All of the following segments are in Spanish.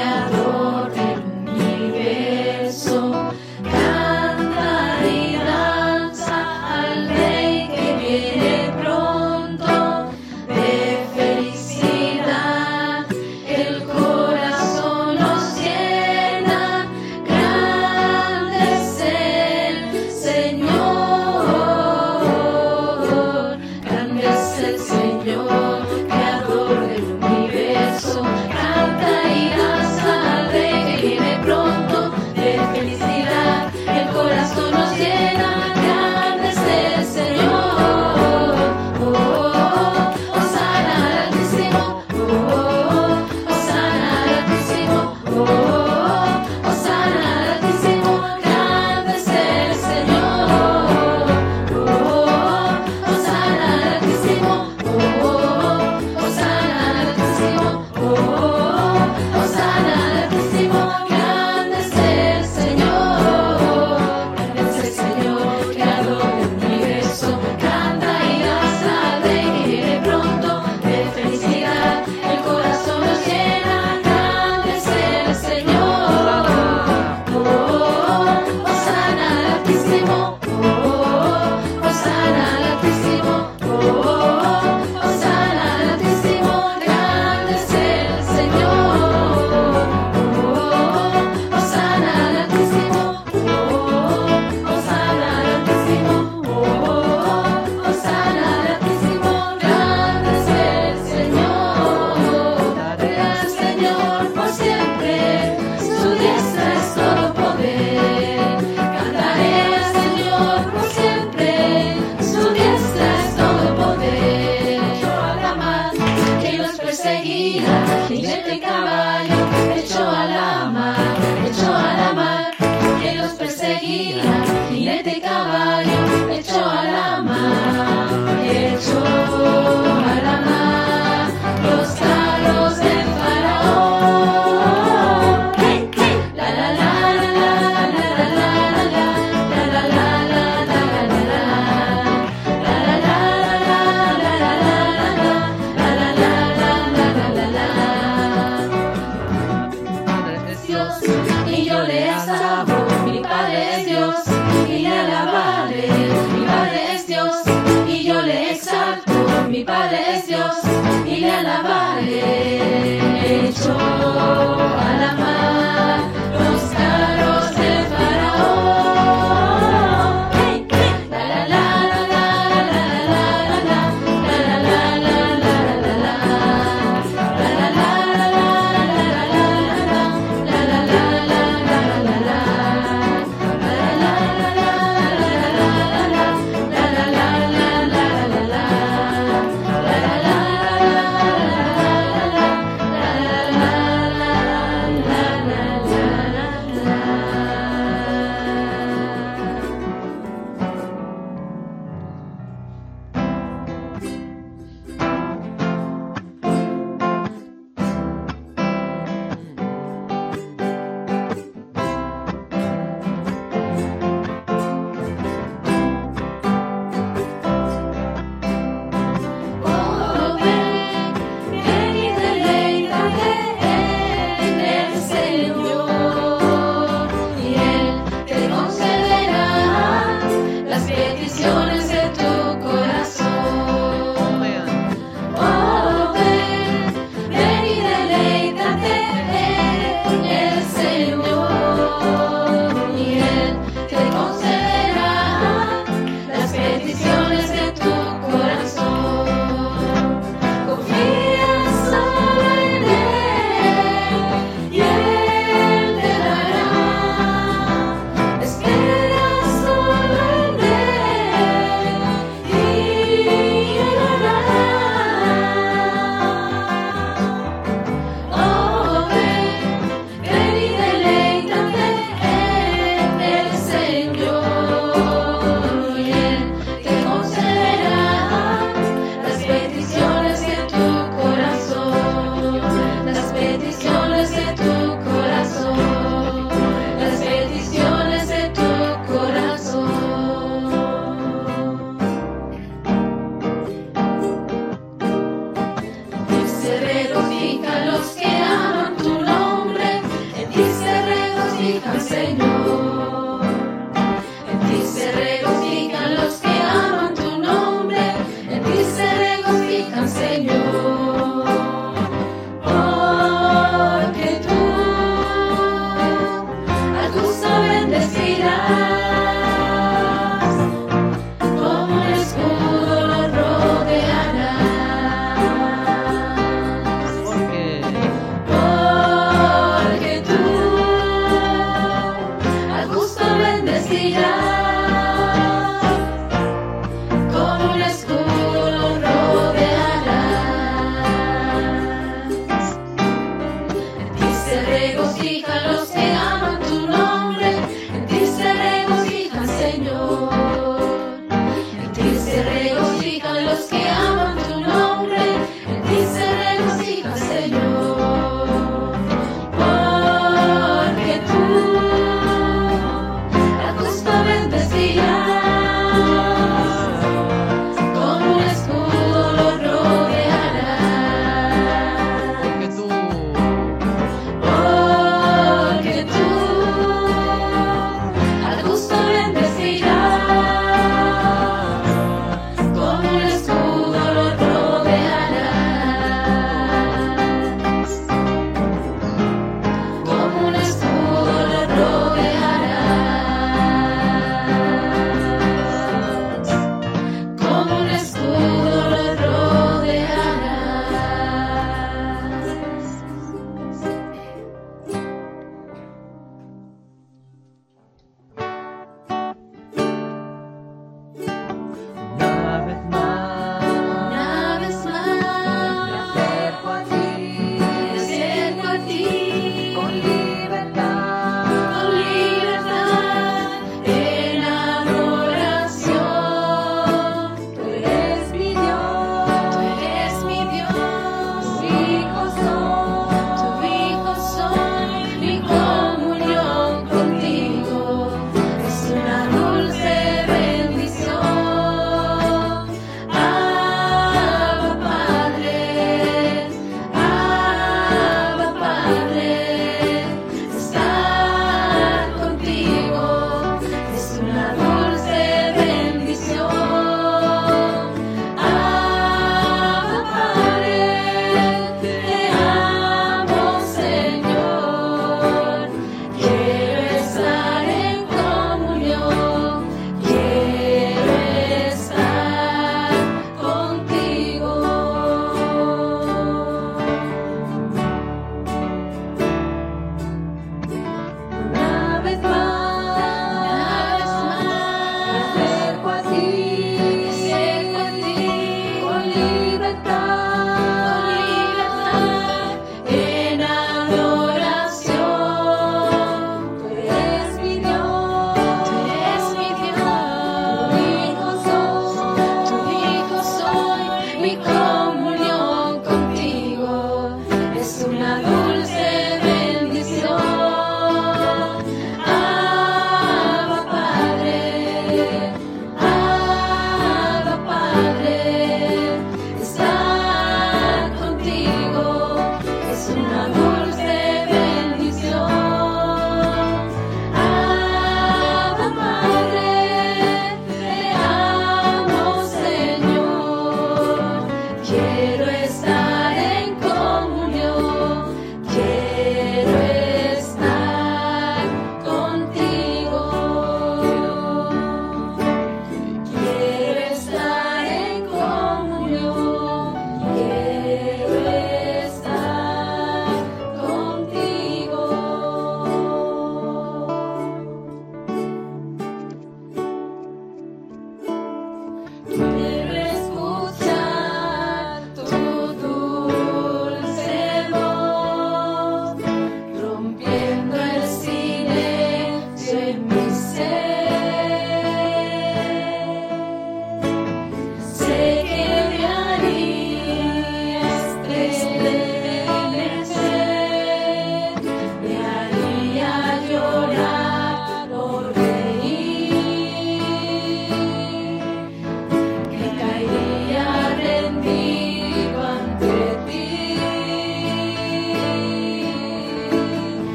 la Jika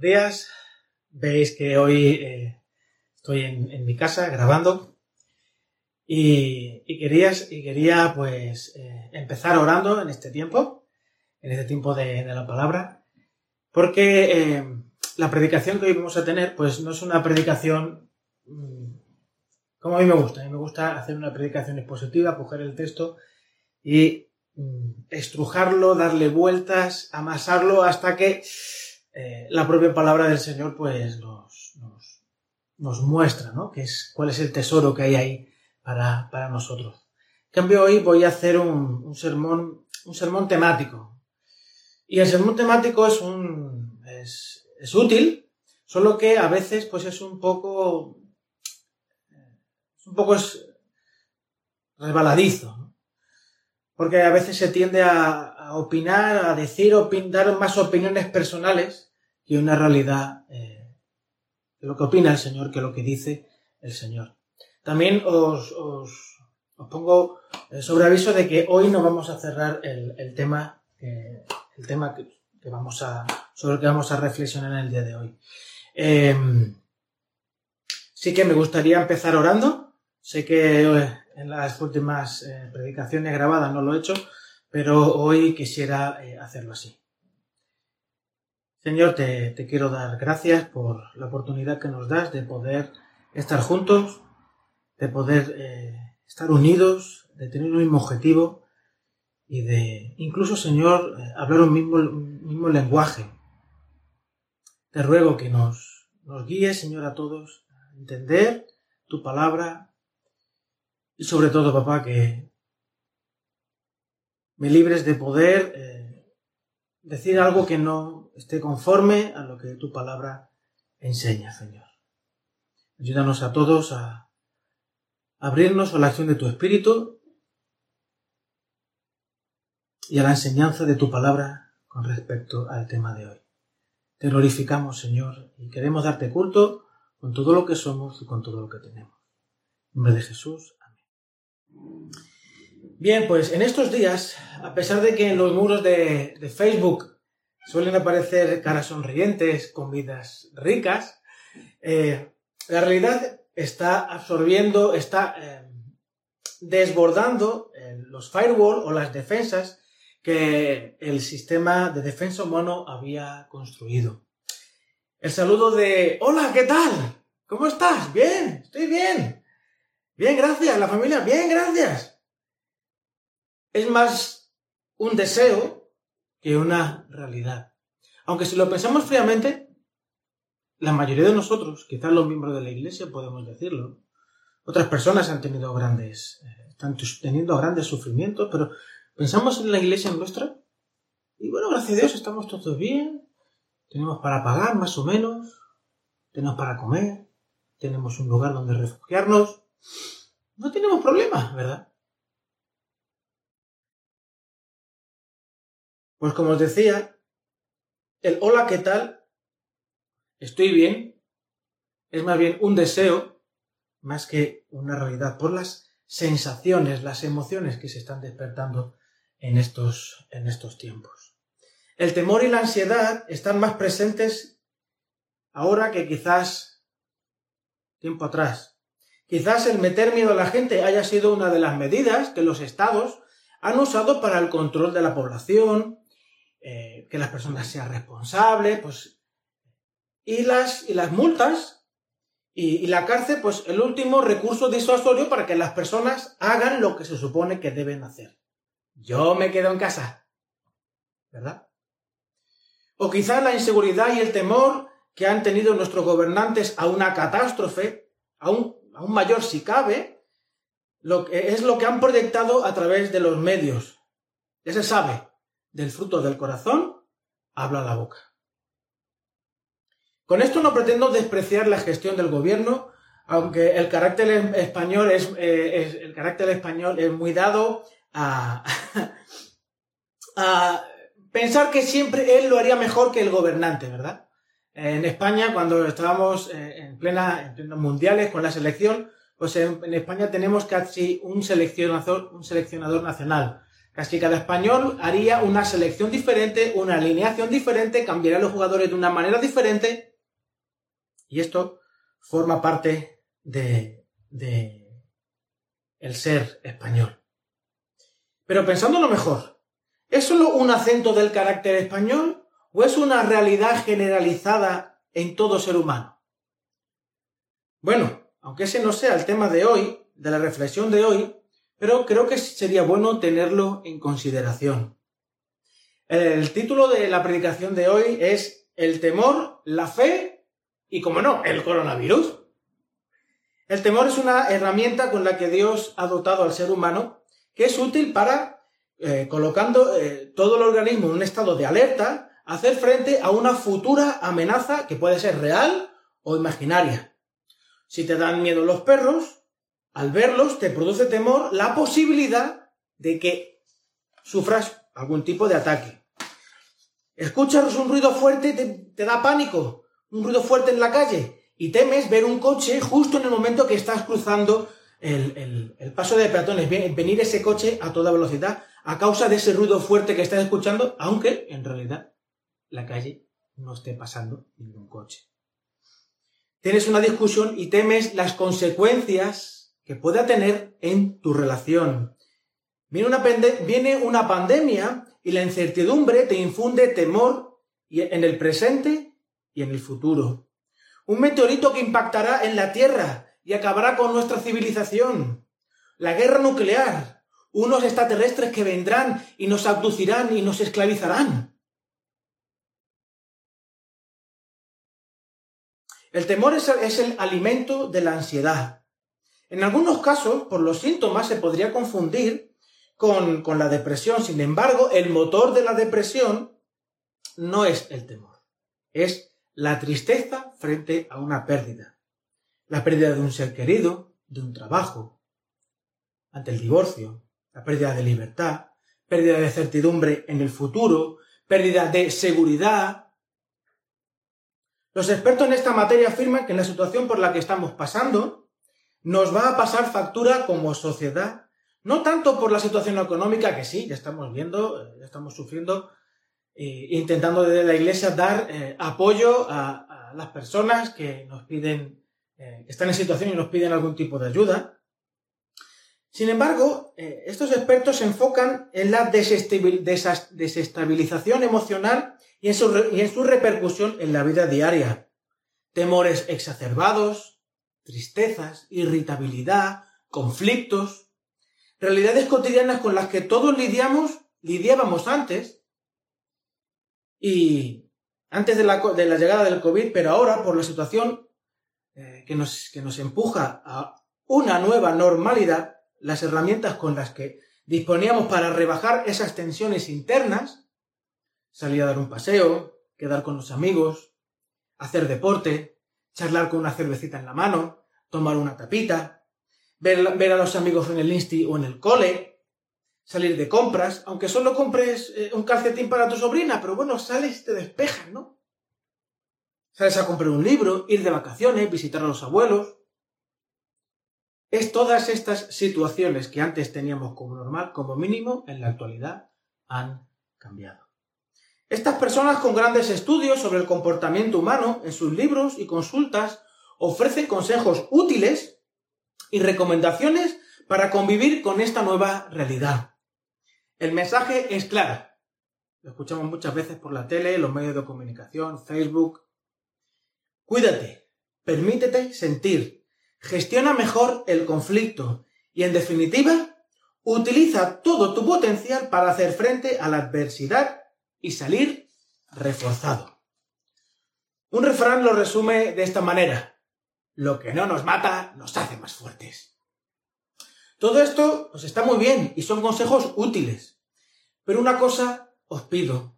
días. Veis que hoy eh, estoy en, mi casa grabando y, y, y quería pues eh, empezar orando en este tiempo, en este tiempo de, la palabra, porque eh, la predicación que hoy vamos a tener pues no es una predicación mm, como a mí me gusta. A mí me gusta hacer una predicación expositiva, coger el texto y mm, estrujarlo, darle vueltas, amasarlo hasta que eh, la propia palabra del Señor pues nos, nos, muestra, ¿no? Que es, cuál es el tesoro que hay ahí para, para nosotros. En cambio, hoy voy a hacer un, un, sermón, un sermón temático. Y el sermón temático es un, es, es útil, solo que a veces pues es un poco, un poco es resbaladizo, ¿no? Porque a veces se tiende a, a opinar, a decir, dar más opiniones personales que una realidad eh, lo que opina el Señor que lo que dice el Señor. También os, os, pongo eh, sobre aviso de que hoy no vamos a cerrar el, tema, el tema que, vamos a, sobre el que vamos a reflexionar en el día de hoy. Em, sí que me gustaría empezar orando. Sé que eh, en las últimas predicaciones grabadas no lo he hecho, pero hoy quisiera eh, hacerlo así. Señor, te, quiero dar gracias por la oportunidad que nos das de poder estar juntos, de poder eh, estar unidos, de tener un mismo objetivo y de incluso, Señor, eh, hablar un mismo, lenguaje. Te ruego que nos, nos guíes, Señor, a todos a entender tu palabra y sobre todo, papá, que me libres de poder eh, decir algo que no esté conforme a lo que tu palabra enseña, Señor. Ayúdanos a todos a abrirnos a la acción de tu Espíritu y a la enseñanza de tu palabra con respecto al tema de hoy. Te glorificamos, Señor, y queremos darte culto con todo lo que somos y con todo lo que tenemos. En nombre de Jesús. Amén. Bien, pues en estos días, a pesar de que en los muros de, Facebook suelen aparecer caras sonrientes con vidas ricas, eh, la realidad está absorbiendo, está eh, desbordando eh, los firewall o las defensas que el sistema de defensa humano había construido. El saludo de Hola, ¿qué tal? ¿Cómo estás? Bien, estoy bien. Bien, gracias. La familia, bien, gracias es más un deseo que una realidad. Aunque si lo pensamos fríamente, la mayoría de nosotros, quizás los miembros de la iglesia podemos decirlo, otras personas han tenido grandes, eh, están teniendo grandes sufrimientos, pero pensamos en la iglesia nuestra y bueno, gracias a Dios estamos todos bien, tenemos para pagar más o menos, tenemos para comer, tenemos un lugar donde refugiarnos, no tenemos problemas, ¿verdad? Pues como os decía, el hola, ¿qué tal? Estoy bien. Es más bien un deseo más que una realidad por las sensaciones, las emociones que se están despertando en estos, en estos tiempos. El temor y la ansiedad están más presentes ahora que quizás tiempo atrás. Quizás el meter miedo a la gente haya sido una de las medidas que los estados han usado para el control de la población, eh, que las personas sean responsables, pues, y las, y las multas y, la cárcel, pues el último recurso disuasorio para que las personas hagan lo que se supone que deben hacer. Yo me quedo en casa, ¿verdad? O quizás la inseguridad y el temor que han tenido nuestros gobernantes a una catástrofe, aún, aún mayor si cabe, lo que, es lo que han proyectado a través de los medios. Ya se sabe, del fruto del corazón habla la boca. Con esto no pretendo despreciar la gestión del gobierno, aunque el carácter español es, eh, el carácter español es muy dado a, a pensar que siempre él lo haría mejor que el gobernante, ¿verdad? En España, cuando estábamos eh, en plena, en mundiales con la selección, pues en, en España tenemos casi un seleccionador, un seleccionador nacional. Casi cada español haría una selección diferente, una alineación diferente, cambiaría a los jugadores de una manera diferente. Y esto forma parte de, de el ser español. Pero pensándolo mejor, ¿es solo un acento del carácter español o es una realidad generalizada en todo ser humano? Bueno, aunque ese no sea el tema de hoy, de la reflexión de hoy, pero creo que sería bueno tenerlo en consideración. El título de la predicación de hoy es El temor, la fe y, como no, el coronavirus. El temor es una herramienta con la que Dios ha dotado al ser humano que es útil para, eh, colocando eh, todo el organismo en un estado de alerta, hacer frente a una futura amenaza que puede ser real o imaginaria. Si te dan miedo los perros, al verlos te produce temor la posibilidad de que sufras algún tipo de ataque. Escuchas un ruido fuerte y te, da pánico, un ruido fuerte en la calle, y temes ver un coche justo en el momento que estás cruzando el, paso de peatones, venir ese coche a toda velocidad a causa de ese ruido fuerte que estás escuchando, aunque en realidad la calle no esté pasando ningún coche. Tienes una discusión y temes las consecuencias que pueda tener en tu relación. Viene una, viene una pandemia y la incertidumbre te infunde temor en el presente y en el futuro. Un meteorito que impactará en la Tierra y acabará con nuestra civilización. La guerra nuclear. Unos extraterrestres que vendrán y nos abducirán y nos esclavizarán. El temor es el alimento de la ansiedad. En algunos casos, por los síntomas, se podría confundir con, con, la depresión. Sin embargo, el motor de la depresión no es el temor, es la tristeza frente a una pérdida. La pérdida de un ser querido, de un trabajo, ante el divorcio, la pérdida de libertad, pérdida de certidumbre en el futuro, pérdida de seguridad, los expertos en esta materia afirman que en la situación por la que estamos pasando nos va a pasar factura como sociedad, no tanto por la situación económica, que sí, ya estamos viendo, eh, ya estamos sufriendo, eh, intentando desde la Iglesia dar eh, apoyo a, las personas que nos piden, que están en situación y nos piden algún tipo de ayuda. Sin embargo, estos expertos se enfocan en la desestabilización emocional y en, su, repercusión en la vida diaria. Temores exacerbados, tristezas, irritabilidad, conflictos, realidades cotidianas con las que todos lidiamos, lidiábamos antes, y antes de la, de la llegada del COVID, pero ahora por la situación eh, que, nos, que nos empuja a una nueva normalidad, las herramientas con las que disponíamos para rebajar esas tensiones internas, salir a dar un paseo, quedar con los amigos, hacer deporte, charlar con una cervecita en la mano, tomar una tapita, ver, a los amigos en el insti o en el cole, salir de compras, aunque solo compres eh, un calcetín para tu sobrina, pero bueno, sales y te despejas, ¿no? Sales a comprar un libro, ir de vacaciones, visitar a los abuelos. Es todas estas situaciones que antes teníamos como normal, como mínimo, en la actualidad han cambiado. Estas personas con grandes estudios sobre el comportamiento humano en sus libros y consultas ofrecen consejos útiles y recomendaciones para convivir con esta nueva realidad. El mensaje es claro. Lo escuchamos muchas veces por la tele, los medios de comunicación, Facebook. Cuídate, permítete sentir, gestiona mejor el conflicto y, en definitiva, utiliza todo tu potencial para hacer frente a la adversidad y salir reforzado. Un refrán lo resume de esta manera. Lo que no nos mata nos hace más fuertes. Todo esto pues está muy bien y son consejos útiles. Pero una cosa os pido,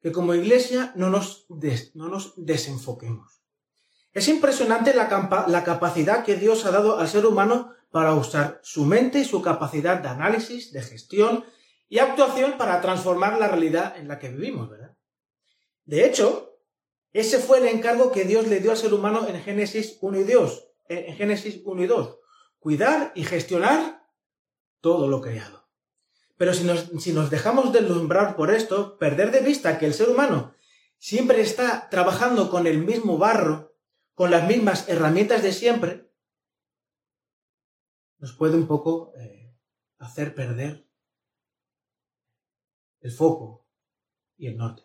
que como iglesia no nos, no nos desenfoquemos. Es impresionante la, la capacidad que Dios ha dado al ser humano para usar su mente y su capacidad de análisis, de gestión y actuación para transformar la realidad en la que vivimos, ¿verdad? De hecho, ese fue el encargo que Dios le dio al ser humano en Génesis 1 y 2, en Génesis 1 y 2, cuidar y gestionar todo lo creado. Pero si nos, si nos dejamos deslumbrar por esto, perder de vista que el ser humano siempre está trabajando con el mismo barro, con las mismas herramientas de siempre, nos puede un poco eh, hacer perder el foco y el norte.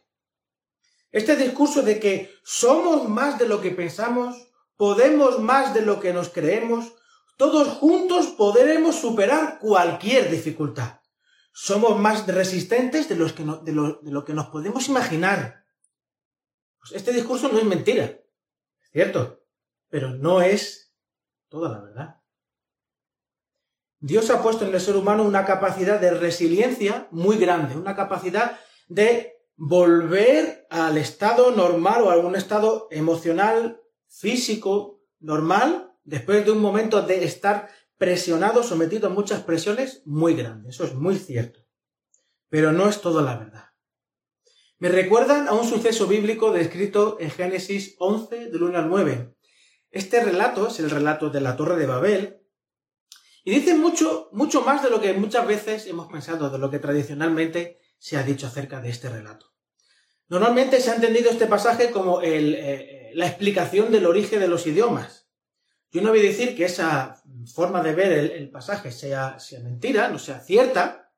Este discurso de que somos más de lo que pensamos, podemos más de lo que nos creemos, todos juntos podremos superar cualquier dificultad. Somos más resistentes de, los que de, lo, que nos podemos imaginar. Pues este discurso no es mentira, es cierto, pero no es toda la verdad. Dios ha puesto en el ser humano una capacidad de resiliencia muy grande, una capacidad de volver al estado normal o a un estado emocional, físico, normal, después de un momento de estar presionado, sometido a muchas presiones muy grandes. Eso es muy cierto. Pero no es toda la verdad. Me recuerdan a un suceso bíblico descrito en Génesis 11, del 1 al 9. Este relato es el relato de la Torre de Babel, y dice mucho, mucho más de lo que muchas veces hemos pensado, de lo que tradicionalmente se ha dicho acerca de este relato. Normalmente se ha entendido este pasaje como eh, la explicación del origen de los idiomas. Yo no voy a decir que esa forma de ver el, pasaje sea, mentira, no sea cierta,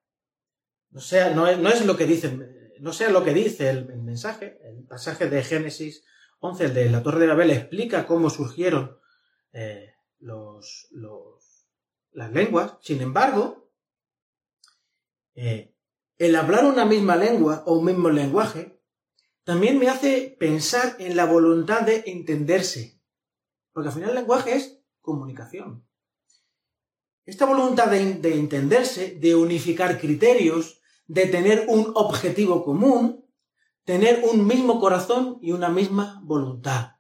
no sea, no es, lo que dice, no sea lo que dice el, mensaje, el pasaje de Génesis 11, el de la Torre de Babel, explica cómo surgieron eh, los, las lenguas. Sin embargo, eh, el hablar una misma lengua o un mismo lenguaje también me hace pensar en la voluntad de entenderse. Porque al final el lenguaje es comunicación. Esta voluntad de, entenderse, de unificar criterios, de tener un objetivo común, tener un mismo corazón y una misma voluntad.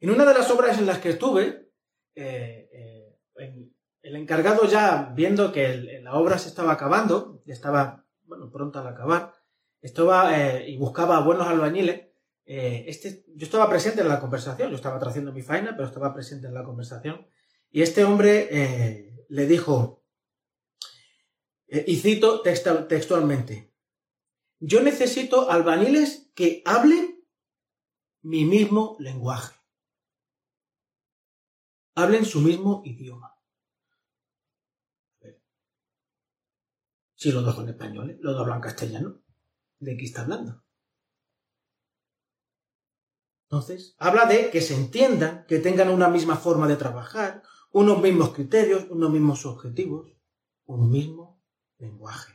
En una de las obras en las que estuve, eh, eh, el encargado ya viendo que la obra se estaba acabando, estaba bueno, pronto al acabar, estaba eh, y buscaba buenos albañiles, este, yo estaba presente en la conversación, yo estaba haciendo mi faena, pero estaba presente en la conversación, y este hombre eh, le dijo, eh, y cito textualmente, yo necesito albañiles que hablen mi mismo lenguaje, hablen su mismo idioma. Si los dos son españoles, los dos hablan castellano, ¿de qué está hablando? Entonces, habla de que se entiendan, que tengan una misma forma de trabajar, unos mismos criterios, unos mismos objetivos, un mismo lenguaje.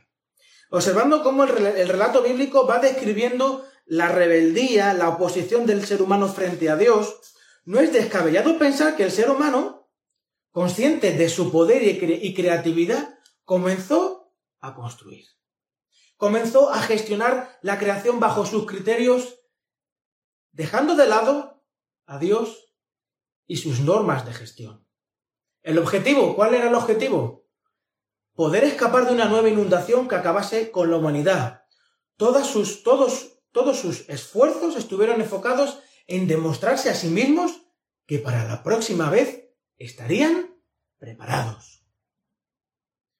Observando cómo el, relato bíblico va describiendo la rebeldía, la oposición del ser humano frente a Dios, no es descabellado pensar que el ser humano, consciente de su poder y creatividad, comenzó a construir. Comenzó a gestionar la creación bajo sus criterios, dejando de lado a Dios y sus normas de gestión. El objetivo, ¿cuál era el objetivo? Poder escapar de una nueva inundación que acabase con la humanidad. sus, todos, todos sus esfuerzos estuvieron enfocados en demostrarse a sí mismos que para la próxima vez estarían preparados.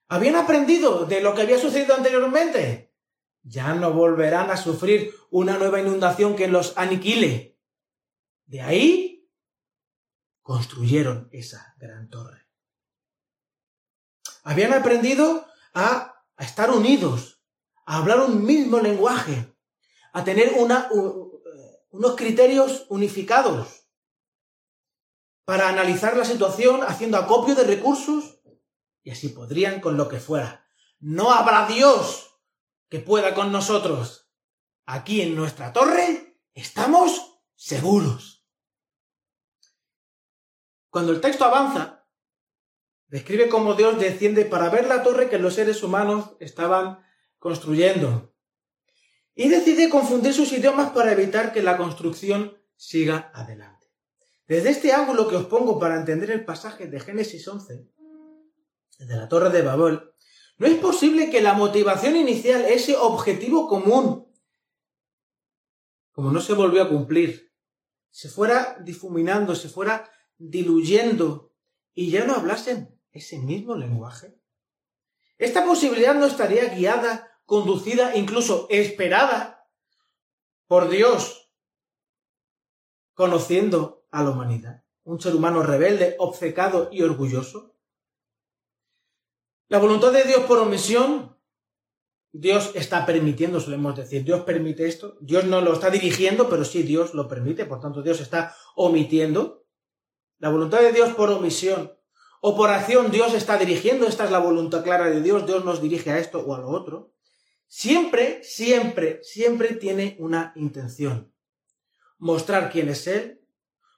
¿Habían aprendido de lo que había sucedido anteriormente? Ya no volverán a sufrir una nueva inundación que los aniquile. De ahí construyeron esa gran torre. Habían aprendido a, estar unidos, a hablar un mismo lenguaje, a tener una, unos criterios unificados para analizar la situación haciendo acopio de recursos y así podrían con lo que fuera. No habrá Dios que pueda con nosotros. Aquí en nuestra torre estamos seguros. Cuando el texto avanza, describe cómo Dios desciende para ver la torre que los seres humanos estaban construyendo. Y decide confundir sus idiomas para evitar que la construcción siga adelante. Desde este ángulo que os pongo para entender el pasaje de Génesis 11, de la torre de Babel, no es posible que la motivación inicial, ese objetivo común, como no se volvió a cumplir, se fuera difuminando, se fuera diluyendo y ya no hablasen ese mismo lenguaje? Esta posibilidad no estaría guiada, conducida, incluso esperada por Dios, conociendo a la humanidad, un ser humano rebelde, obcecado y orgulloso. La voluntad de Dios por omisión, Dios está permitiendo, solemos decir, Dios permite esto, Dios no lo está dirigiendo, pero sí Dios lo permite, por tanto Dios está omitiendo. La voluntad de Dios por omisión o por acción Dios está dirigiendo, esta es la voluntad clara de Dios, Dios nos dirige a esto o a lo otro. Siempre, siempre, siempre tiene una intención. Mostrar quién es Él,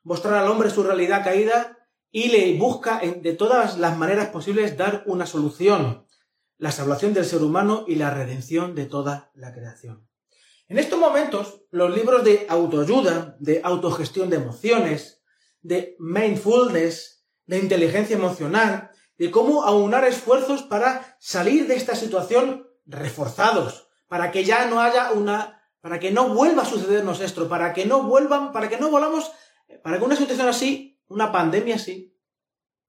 mostrar al hombre su realidad caída y le busca de todas las maneras posibles dar una solución. La salvación del ser humano y la redención de toda la creación. En estos momentos, los libros de autoayuda, de autogestión de emociones, de mindfulness, de inteligencia emocional, de cómo aunar esfuerzos para salir de esta situación reforzados, para que ya no haya una, para que no vuelva a sucedernos esto, para que no vuelvan, para que no volvamos, para que una situación así, una pandemia así,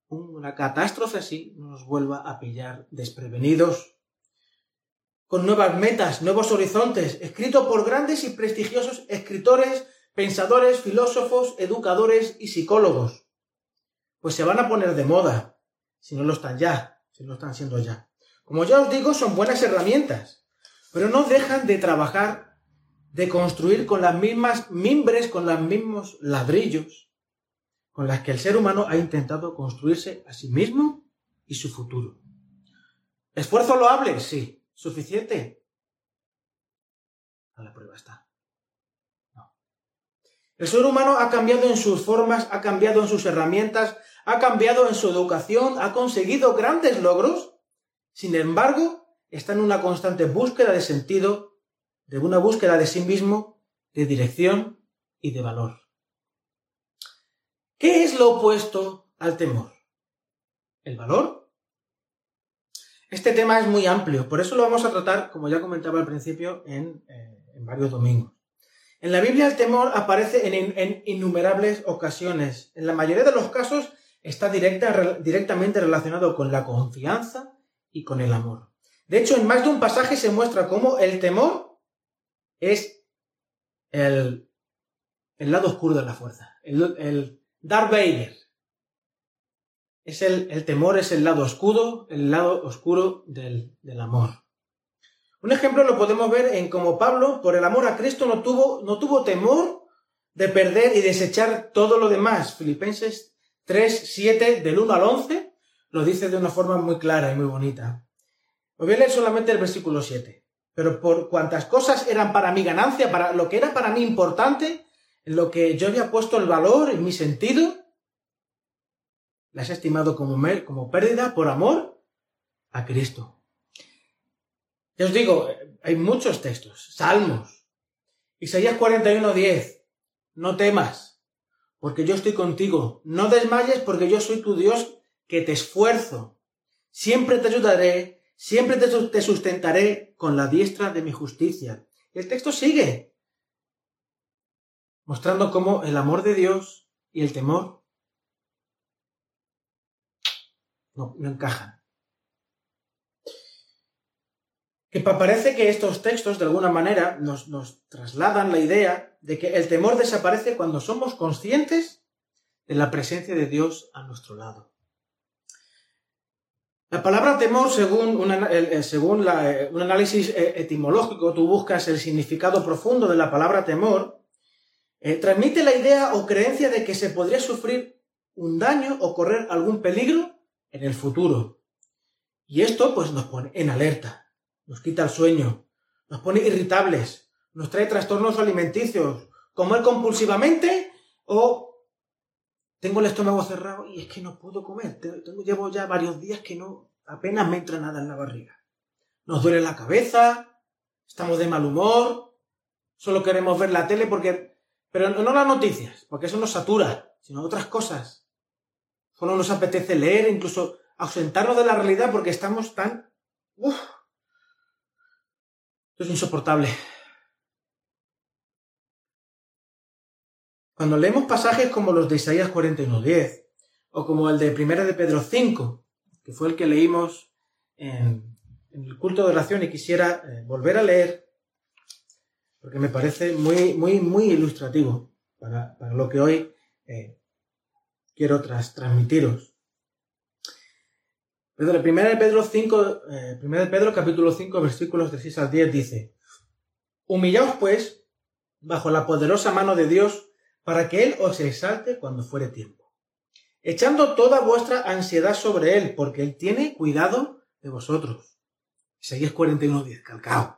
una catástrofe así, nos vuelva a pillar desprevenidos, con nuevas metas, nuevos horizontes, escrito por grandes y prestigiosos escritores pensadores, filósofos, educadores y psicólogos. Pues se van a poner de moda, si no lo están ya, si no lo están siendo ya. Como ya os digo, son buenas herramientas, pero no dejan de trabajar, de construir con las mismas mimbres, con los mismos ladrillos, con las que el ser humano ha intentado construirse a sí mismo y su futuro. ¿Esfuerzo loable? Sí. ¿Suficiente? A la prueba está. No. El ser humano ha cambiado en sus formas, ha cambiado en sus herramientas, ha cambiado en su educación, ha conseguido grandes logros, sin embargo, está en una constante búsqueda de sentido, de una búsqueda de sí mismo, de dirección y de valor. ¿Qué es lo opuesto al temor? ¿El valor? Este tema es muy amplio, por eso lo vamos a tratar, como ya comentaba al principio, en, eh, varios domingos. En la Biblia el temor aparece en, innumerables ocasiones. En la mayoría de los casos está directamente relacionado con la confianza y con el amor. De hecho, en más de un pasaje se muestra cómo el temor es el, lado oscuro de la fuerza, Darth Vader. Es el, el, temor es el lado oscuro, el lado oscuro del, del amor. Un ejemplo lo podemos ver en cómo Pablo, por el amor a Cristo, no tuvo, no tuvo temor de perder y desechar todo lo demás. Filipenses 3, 7, del 1 al 11, lo dice de una forma muy clara y muy bonita. Os voy a leer solamente el versículo 7. Pero por cuantas cosas eran para mi ganancia, para lo que era para mí importante, lo que yo había puesto el valor, en mi sentido, las he estimado como, como pérdida por amor a Cristo. Ya os digo, hay muchos textos, salmos. Isaías 41:10, no temas, porque yo estoy contigo. No desmayes, porque yo soy tu Dios que te esfuerzo. Siempre te ayudaré, siempre te sustentaré con la diestra de mi justicia. El texto sigue, mostrando cómo el amor de Dios y el temor no, encajan. Que parece que estos textos, de alguna manera, nos, trasladan la idea de que el temor desaparece cuando somos conscientes de la presencia de Dios a nuestro lado. La palabra temor, según, según eh, un análisis eh, etimológico, tú buscas el significado profundo de la palabra temor, eh, transmite la idea o creencia de que se podría sufrir un daño o correr algún peligro en el futuro. Y esto pues nos pone en alerta, nos quita el sueño, nos pone irritables, nos trae trastornos alimenticios, comer compulsivamente o tengo el estómago cerrado y es que no puedo comer. Tengo, llevo ya varios días que no, apenas me entra nada en la barriga. Nos duele la cabeza, estamos de mal humor, solo queremos ver la tele porque, pero no las noticias, porque eso nos satura, sino otras cosas. Solo nos apetece leer, incluso ausentarnos de la realidad porque estamos tan, uf, esto es insoportable. Cuando leemos pasajes como los de Isaías 41.10 o como el de Primera de Pedro 5, que fue el que leímos en, el culto de oración y quisiera eh, volver a leer, porque me parece muy, muy, muy ilustrativo para, lo que hoy eh, quiero transmitiros. Pedro, primera de Pedro 5, eh, de Pedro capítulo 5 versículos de 6 al 10 dice, Humillaos pues bajo la poderosa mano de Dios para que Él os exalte cuando fuere tiempo, echando toda vuestra ansiedad sobre Él, porque Él tiene cuidado de vosotros. Isaías 41.10, calcao.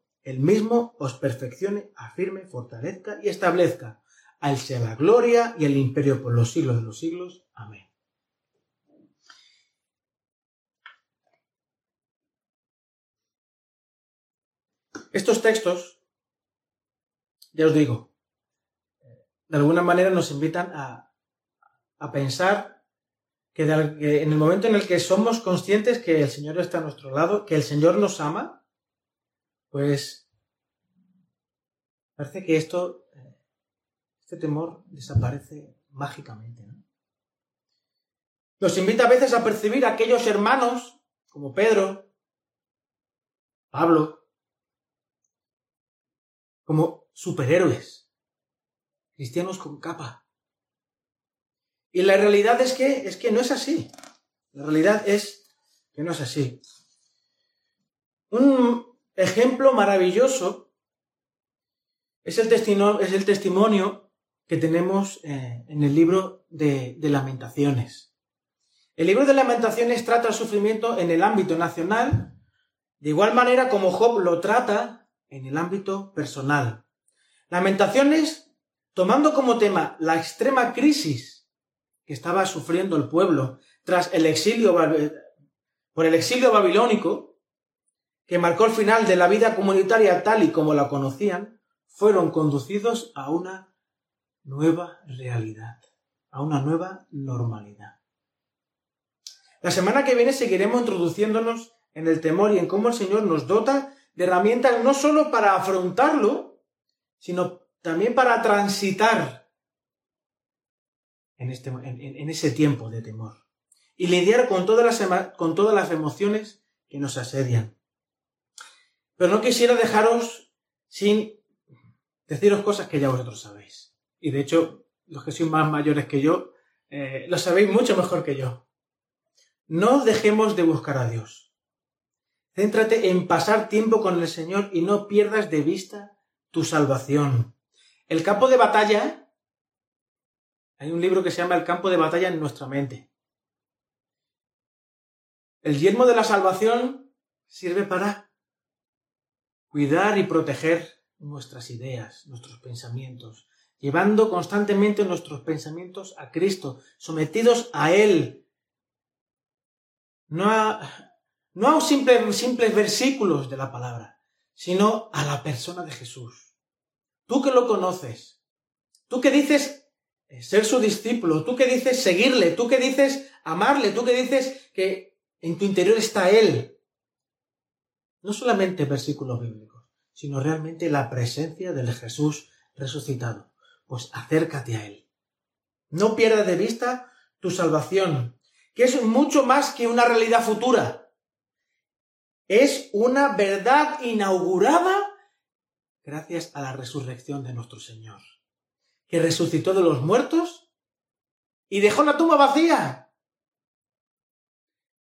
el mismo os perfeccione, afirme, fortalezca y establezca. A él sea la gloria y el imperio por los siglos de los siglos. Amén. Estos textos ya os digo, de alguna manera nos invitan a, a pensar que, en el momento en el que somos conscientes que el Señor está a nuestro lado, que el Señor nos ama, pues parece que esto, este temor desaparece mágicamente. ¿no? Nos invita a veces a percibir a aquellos hermanos como Pedro, Pablo, como superhéroes, cristianos con capa. Y la realidad es que, es que no es así. La realidad es que no es así. Un ejemplo maravilloso es el, testimonio, que tenemos eh, en el libro de, de lamentaciones. El libro de lamentaciones trata el sufrimiento en el ámbito nacional, de igual manera como Job lo trata en el ámbito personal. Lamentaciones, tomando como tema la extrema crisis que estaba sufriendo el pueblo tras el exilio por el exilio babilónico, que marcó el final de la vida comunitaria tal y como la conocían, fueron conducidos a una nueva realidad, a una nueva normalidad. La semana que viene seguiremos introduciéndonos en el temor y en cómo el Señor nos dota de herramientas no solo para afrontarlo, sino también para transitar en, este, ese tiempo de temor y lidiar con todas las emociones que nos asedian. Pero no quisiera dejaros sin deciros cosas que ya vosotros sabéis. Y de hecho, los que sois más mayores que yo, eh, lo sabéis mucho mejor que yo. No dejemos de buscar a Dios. Céntrate en pasar tiempo con el Señor y no pierdas de vista tu salvación. El campo de batalla, hay un libro que se llama El campo de batalla en nuestra mente. El yermo de la salvación sirve para cuidar y proteger nuestras ideas, nuestros pensamientos, llevando constantemente nuestros pensamientos a Cristo, sometidos a Él, no a, no a simples, simples versículos de la palabra, sino a la persona de Jesús. Tú que lo conoces, tú que dices eh, ser su discípulo, tú que dices seguirle, tú que dices amarle, tú que dices que en tu interior está Él. No solamente versículos bíblicos, sino realmente la presencia del Jesús resucitado. Pues acércate a Él. No pierdas de vista tu salvación, que es mucho más que una realidad futura. Es una verdad inaugurada gracias a la resurrección de nuestro Señor, que resucitó de los muertos y dejó la tumba vacía.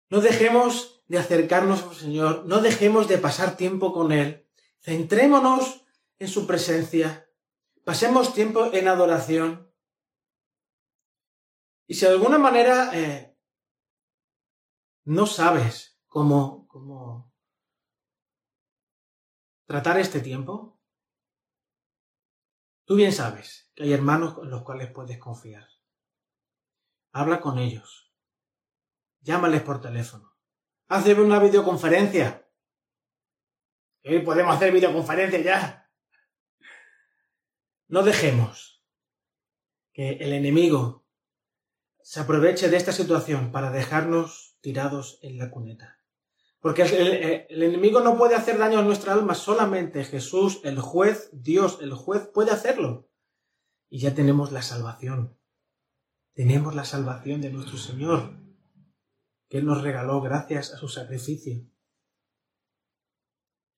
No dejemos de acercarnos al Señor, no dejemos de pasar tiempo con Él, centrémonos en su presencia, pasemos tiempo en adoración. Y si de alguna manera eh, no sabes cómo, cómo tratar este tiempo, tú bien sabes que hay hermanos en los cuales puedes confiar. Habla con ellos llámales por teléfono. Hazme una videoconferencia. Hoy podemos hacer videoconferencia ya. No dejemos que el enemigo se aproveche de esta situación para dejarnos tirados en la cuneta. Porque el, el, enemigo no puede hacer daño a nuestra alma, solamente Jesús, el juez, Dios, el juez, puede hacerlo. Y ya tenemos la salvación. Tenemos la salvación de nuestro Señor que Él nos regaló gracias a su sacrificio.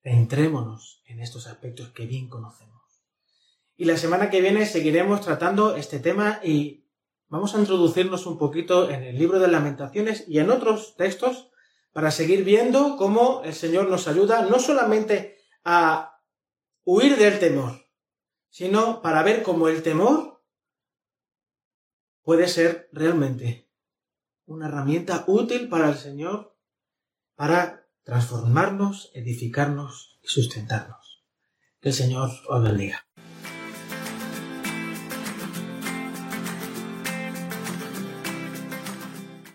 Centrémonos en estos aspectos que bien conocemos. Y la semana que viene seguiremos tratando este tema y vamos a introducirnos un poquito en el libro de lamentaciones y en otros textos para seguir viendo cómo el Señor nos ayuda no solamente a huir del temor, sino para ver cómo el temor puede ser realmente una herramienta útil para el Señor para transformarnos, edificarnos y sustentarnos. Que el Señor os bendiga.